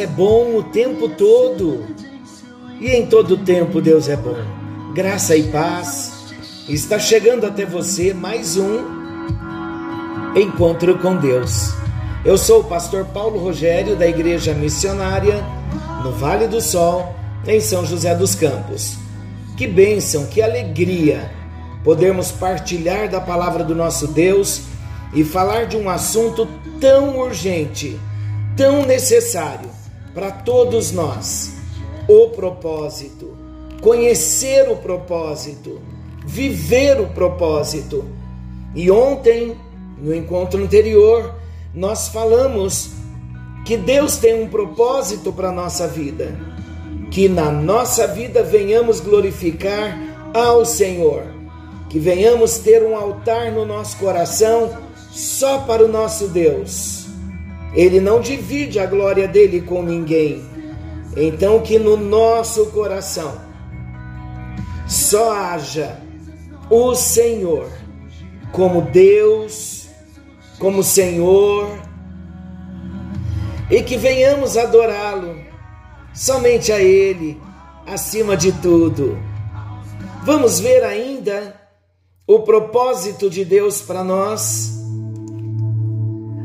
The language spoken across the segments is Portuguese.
é bom o tempo todo. E em todo tempo Deus é bom. Graça e paz. Está chegando até você mais um encontro com Deus. Eu sou o pastor Paulo Rogério da Igreja Missionária no Vale do Sol, em São José dos Campos. Que bênção, que alegria podermos partilhar da palavra do nosso Deus e falar de um assunto tão urgente, tão necessário para todos nós: o propósito. Conhecer o propósito, viver o propósito. E ontem, no encontro anterior, nós falamos que Deus tem um propósito para a nossa vida, que na nossa vida venhamos glorificar ao Senhor, que venhamos ter um altar no nosso coração só para o nosso Deus. Ele não divide a glória dele com ninguém. Então, que no nosso coração só haja o Senhor como Deus, como Senhor, e que venhamos adorá-lo, somente a Ele, acima de tudo. Vamos ver ainda o propósito de Deus para nós.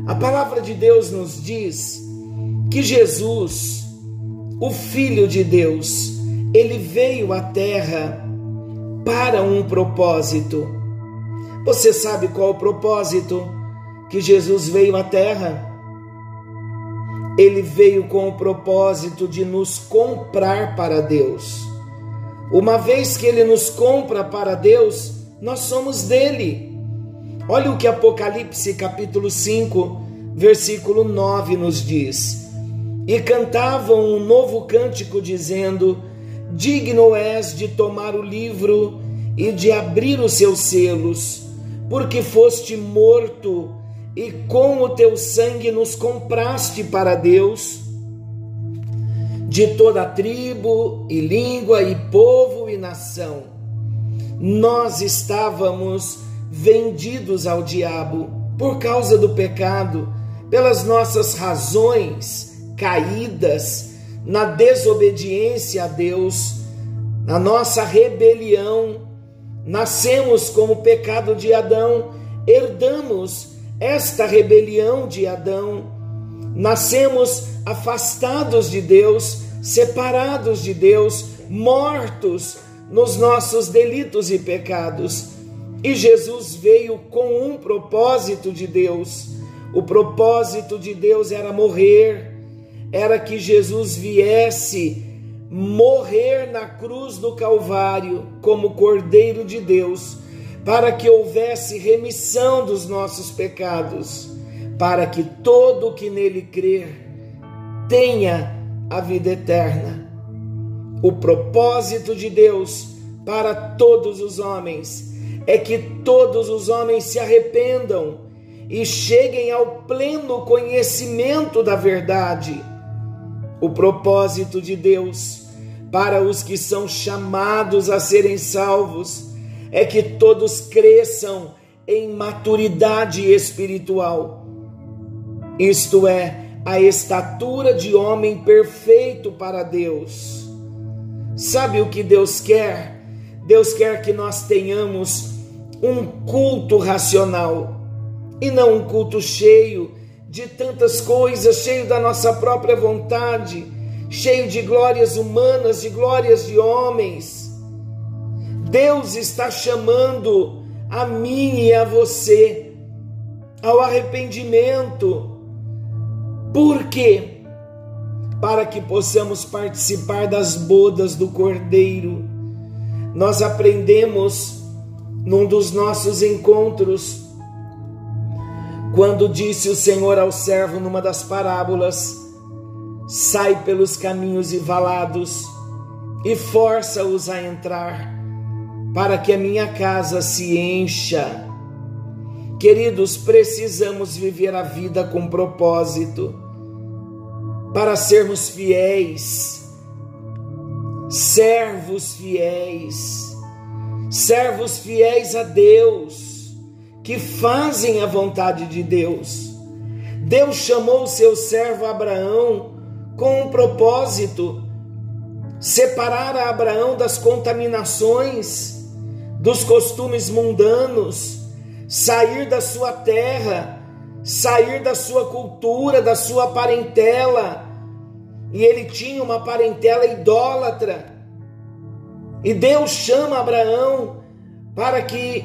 A palavra de Deus nos diz que Jesus, o Filho de Deus, ele veio à Terra para um propósito. Você sabe qual o propósito que Jesus veio à Terra? ele veio com o propósito de nos comprar para Deus. Uma vez que ele nos compra para Deus, nós somos dele. Olha o que Apocalipse capítulo 5, versículo 9 nos diz. E cantavam um novo cântico dizendo: Digno és de tomar o livro e de abrir os seus selos, porque foste morto e com o teu sangue nos compraste para Deus, de toda tribo e língua e povo e nação. Nós estávamos vendidos ao diabo por causa do pecado, pelas nossas razões caídas na desobediência a Deus, na nossa rebelião. Nascemos com o pecado de Adão, herdamos esta rebelião de Adão, nascemos afastados de Deus, separados de Deus, mortos nos nossos delitos e pecados. E Jesus veio com um propósito de Deus. O propósito de Deus era morrer, era que Jesus viesse morrer na cruz do Calvário como Cordeiro de Deus para que houvesse remissão dos nossos pecados, para que todo o que nele crer tenha a vida eterna. O propósito de Deus para todos os homens é que todos os homens se arrependam e cheguem ao pleno conhecimento da verdade. O propósito de Deus para os que são chamados a serem salvos é que todos cresçam em maturidade espiritual, isto é, a estatura de homem perfeito para Deus. Sabe o que Deus quer? Deus quer que nós tenhamos um culto racional e não um culto cheio de tantas coisas, cheio da nossa própria vontade, cheio de glórias humanas, de glórias de homens Deus está chamando a mim e a você ao arrependimento. Por quê? Para que possamos participar das bodas do Cordeiro. Nós aprendemos num dos nossos encontros, quando disse o Senhor ao servo numa das parábolas: sai pelos caminhos e valados e força-os a entrar para que a minha casa se encha. Queridos, precisamos viver a vida com propósito, para sermos fiéis, servos fiéis, servos fiéis a Deus, que fazem a vontade de Deus. Deus chamou o seu servo Abraão com um propósito: separar a Abraão das contaminações, dos costumes mundanos, sair da sua terra, sair da sua cultura, da sua parentela. E ele tinha uma parentela idólatra. E Deus chama Abraão para que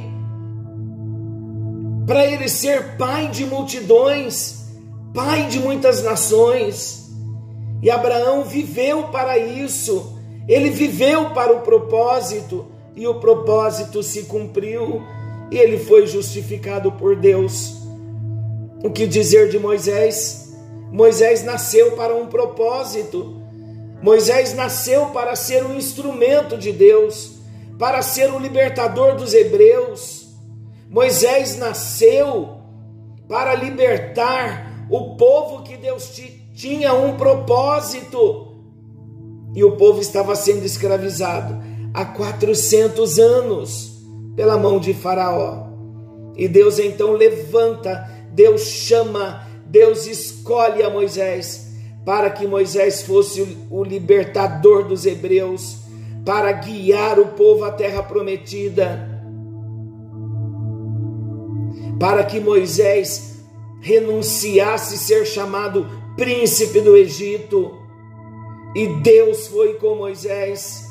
para ele ser pai de multidões, pai de muitas nações. E Abraão viveu para isso. Ele viveu para o propósito e o propósito se cumpriu e ele foi justificado por Deus. O que dizer de Moisés? Moisés nasceu para um propósito. Moisés nasceu para ser um instrumento de Deus, para ser o libertador dos hebreus. Moisés nasceu para libertar o povo que Deus tinha um propósito. E o povo estava sendo escravizado há 400 anos pela mão de Faraó. E Deus então levanta, Deus chama, Deus escolhe a Moisés para que Moisés fosse o libertador dos hebreus, para guiar o povo à terra prometida, para que Moisés renunciasse ser chamado príncipe do Egito. E Deus foi com Moisés,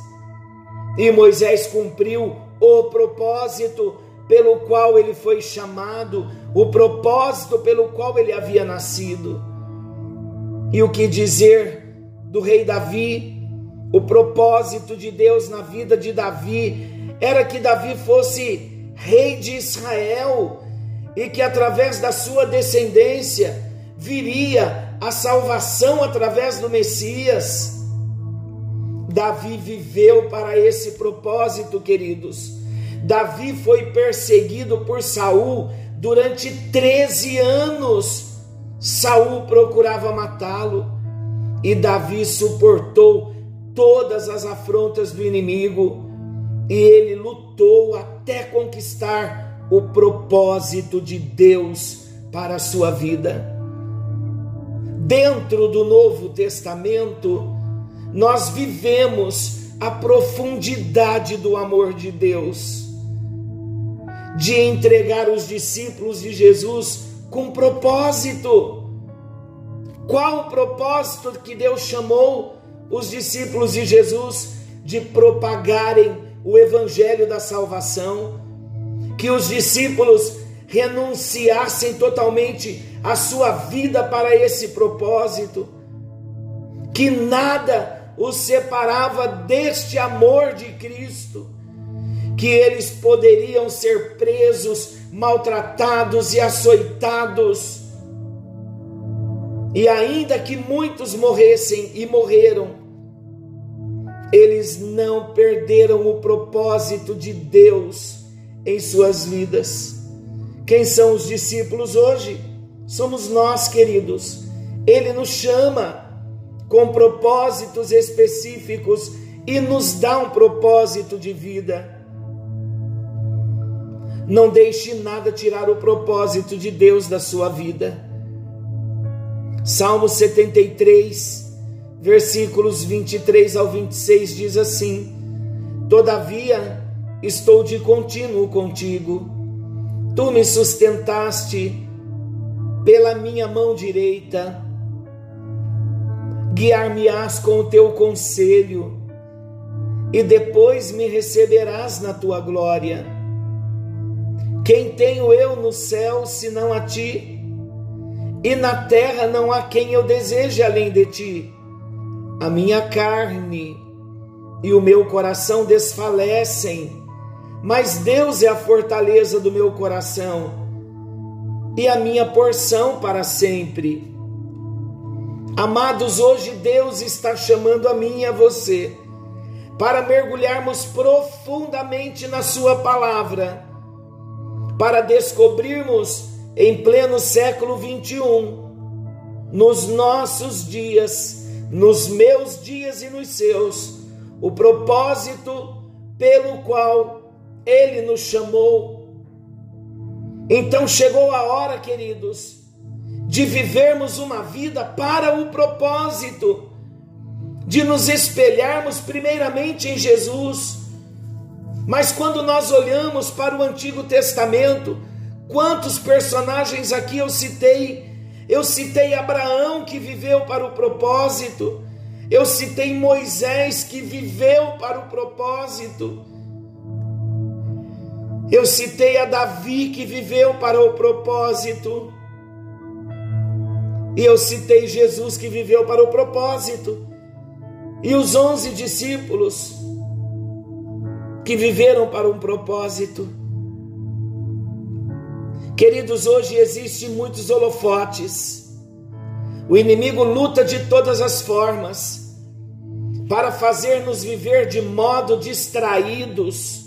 e Moisés cumpriu o propósito pelo qual ele foi chamado, o propósito pelo qual ele havia nascido. E o que dizer do rei Davi? O propósito de Deus na vida de Davi era que Davi fosse rei de Israel e que através da sua descendência viria a salvação através do Messias. Davi viveu para esse propósito, queridos. Davi foi perseguido por Saul durante 13 anos. Saul procurava matá-lo e Davi suportou todas as afrontas do inimigo e ele lutou até conquistar o propósito de Deus para a sua vida. Dentro do Novo Testamento, nós vivemos a profundidade do amor de Deus, de entregar os discípulos de Jesus com propósito. Qual o propósito que Deus chamou os discípulos de Jesus de propagarem o evangelho da salvação? Que os discípulos renunciassem totalmente a sua vida para esse propósito, que nada os separava deste amor de Cristo, que eles poderiam ser presos, maltratados e açoitados, e ainda que muitos morressem e morreram, eles não perderam o propósito de Deus em suas vidas. Quem são os discípulos hoje? Somos nós, queridos. Ele nos chama com propósitos específicos e nos dá um propósito de vida. Não deixe nada tirar o propósito de Deus da sua vida. Salmo 73, versículos 23 ao 26 diz assim: Todavia estou de contínuo contigo, tu me sustentaste pela minha mão direita guiar-me-ás com o teu conselho, e depois me receberás na tua glória. Quem tenho eu no céu senão a ti? E na terra não há quem eu deseje além de ti. A minha carne e o meu coração desfalecem, mas Deus é a fortaleza do meu coração e a minha porção para sempre. Amados, hoje Deus está chamando a mim e a você para mergulharmos profundamente na Sua palavra, para descobrirmos em pleno século 21, nos nossos dias, nos meus dias e nos seus, o propósito pelo qual ele nos chamou. Então chegou a hora, queridos, de vivermos uma vida para o propósito, de nos espelharmos primeiramente em Jesus. Mas quando nós olhamos para o Antigo Testamento, quantos personagens aqui eu citei? Eu citei Abraão que viveu para o propósito. Eu citei Moisés que viveu para o propósito. Eu citei a Davi que viveu para o propósito. E eu citei Jesus que viveu para o propósito. E os onze discípulos que viveram para um propósito. Queridos, hoje existem muitos holofotes. O inimigo luta de todas as formas para fazer-nos viver de modo distraídos,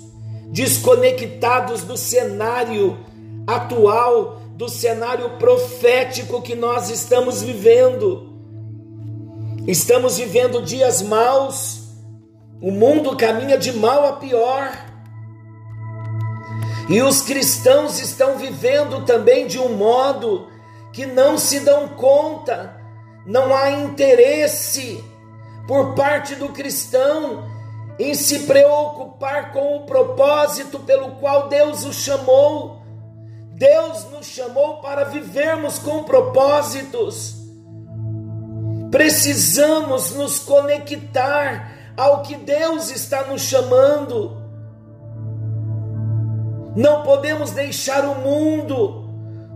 desconectados do cenário atual do cenário profético que nós estamos vivendo. Estamos vivendo dias maus, o mundo caminha de mal a pior. E os cristãos estão vivendo também de um modo que não se dão conta, não há interesse por parte do cristão em se preocupar com o propósito pelo qual Deus o chamou Deus nos chamou para vivermos com propósitos. Precisamos nos conectar ao que Deus está nos chamando. Não podemos deixar o mundo,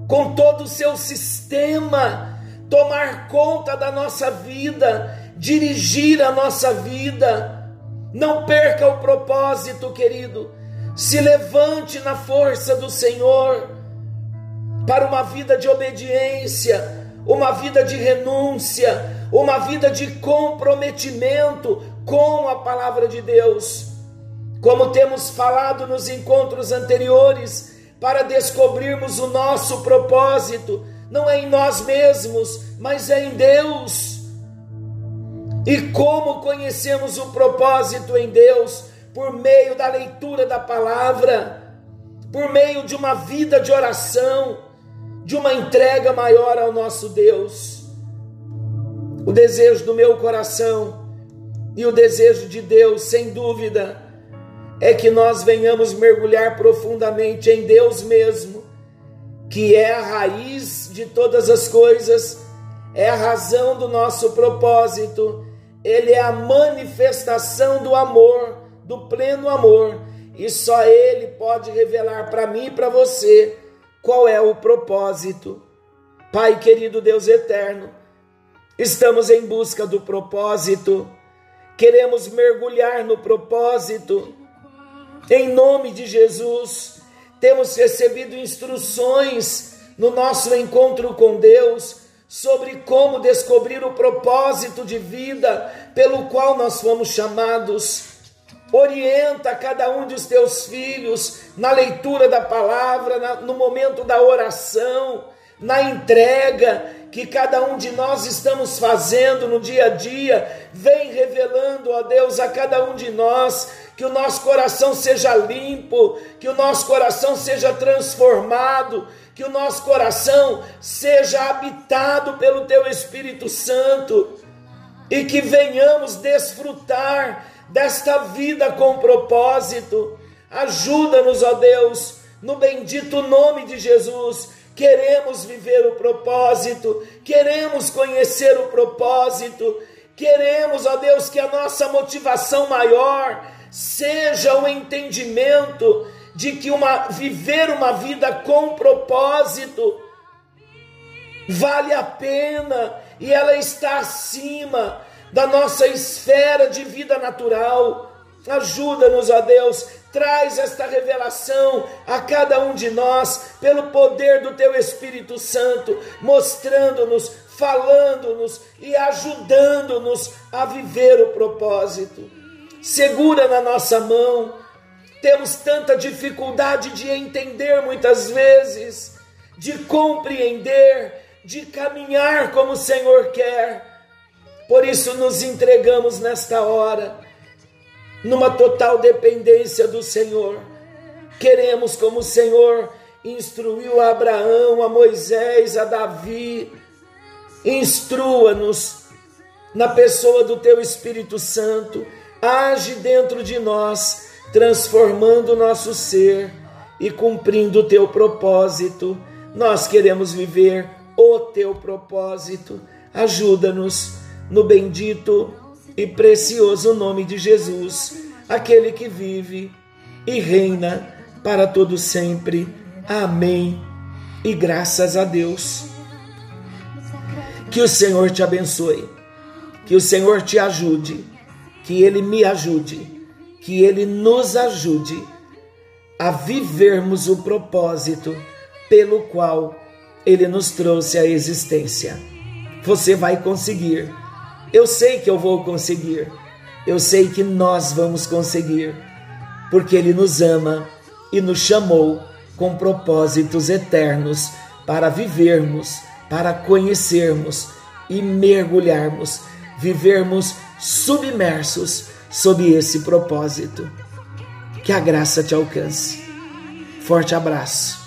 com todo o seu sistema, tomar conta da nossa vida, dirigir a nossa vida. Não perca o propósito, querido. Se levante na força do Senhor para uma vida de obediência, uma vida de renúncia, uma vida de comprometimento com a palavra de Deus. Como temos falado nos encontros anteriores, para descobrirmos o nosso propósito, não é em nós mesmos, mas é em Deus. E como conhecemos o propósito em Deus? Por meio da leitura da palavra, por meio de uma vida de oração, de uma entrega maior ao nosso Deus. O desejo do meu coração e o desejo de Deus, sem dúvida, é que nós venhamos mergulhar profundamente em Deus mesmo, que é a raiz de todas as coisas, é a razão do nosso propósito, Ele é a manifestação do amor, do pleno amor, e só Ele pode revelar para mim e para você qual é o propósito. Pai querido Deus eterno, estamos em busca do propósito, queremos mergulhar no propósito. Em nome de Jesus, temos recebido instruções no nosso encontro com Deus sobre como descobrir o propósito de vida pelo qual nós fomos chamados. Orienta cada um dos teus filhos na leitura da palavra, na, no momento da oração, na entrega que cada um de nós estamos fazendo no dia a dia. Vem revelando, ó Deus, a cada um de nós que o nosso coração seja limpo, que o nosso coração seja transformado, que o nosso coração seja habitado pelo Teu Espírito Santo e que venhamos desfrutar desta vida com propósito. Ajuda-nos, ó Deus, no bendito nome de Jesus. Queremos viver o propósito, queremos conhecer o propósito, queremos, ó Deus, que a nossa motivação maior seja o entendimento de que uma, viver uma vida com propósito vale a pena e ela está acima da nossa esfera de vida natural. Ajuda-nos, ó Deus, traz esta revelação a cada um de nós, pelo poder do Teu Espírito Santo, mostrando-nos, falando-nos e ajudando-nos a viver o propósito. Segura na nossa mão, temos tanta dificuldade de entender muitas vezes, de compreender, de caminhar como o Senhor quer. Por isso nos entregamos nesta hora numa total dependência do Senhor. Queremos, como o Senhor instruiu a Abraão, a Moisés, a Davi, instrua-nos na pessoa do Teu Espírito Santo, age dentro de nós, transformando o nosso ser e cumprindo o Teu propósito. Nós queremos viver o Teu propósito. Ajuda-nos no bendito e precioso nome de Jesus, aquele que vive e reina para todo sempre. Amém. E graças a Deus. Que o Senhor te abençoe. Que o Senhor te ajude. Que ele me ajude. Que ele nos ajude a vivermos o propósito pelo qual ele nos trouxe à existência. Você vai conseguir eu sei que eu vou conseguir. Eu sei que nós vamos conseguir, porque Ele nos ama e nos chamou com propósitos eternos para vivermos, para conhecermos e mergulharmos, vivermos submersos sob esse propósito. Que a graça te alcance. Forte abraço.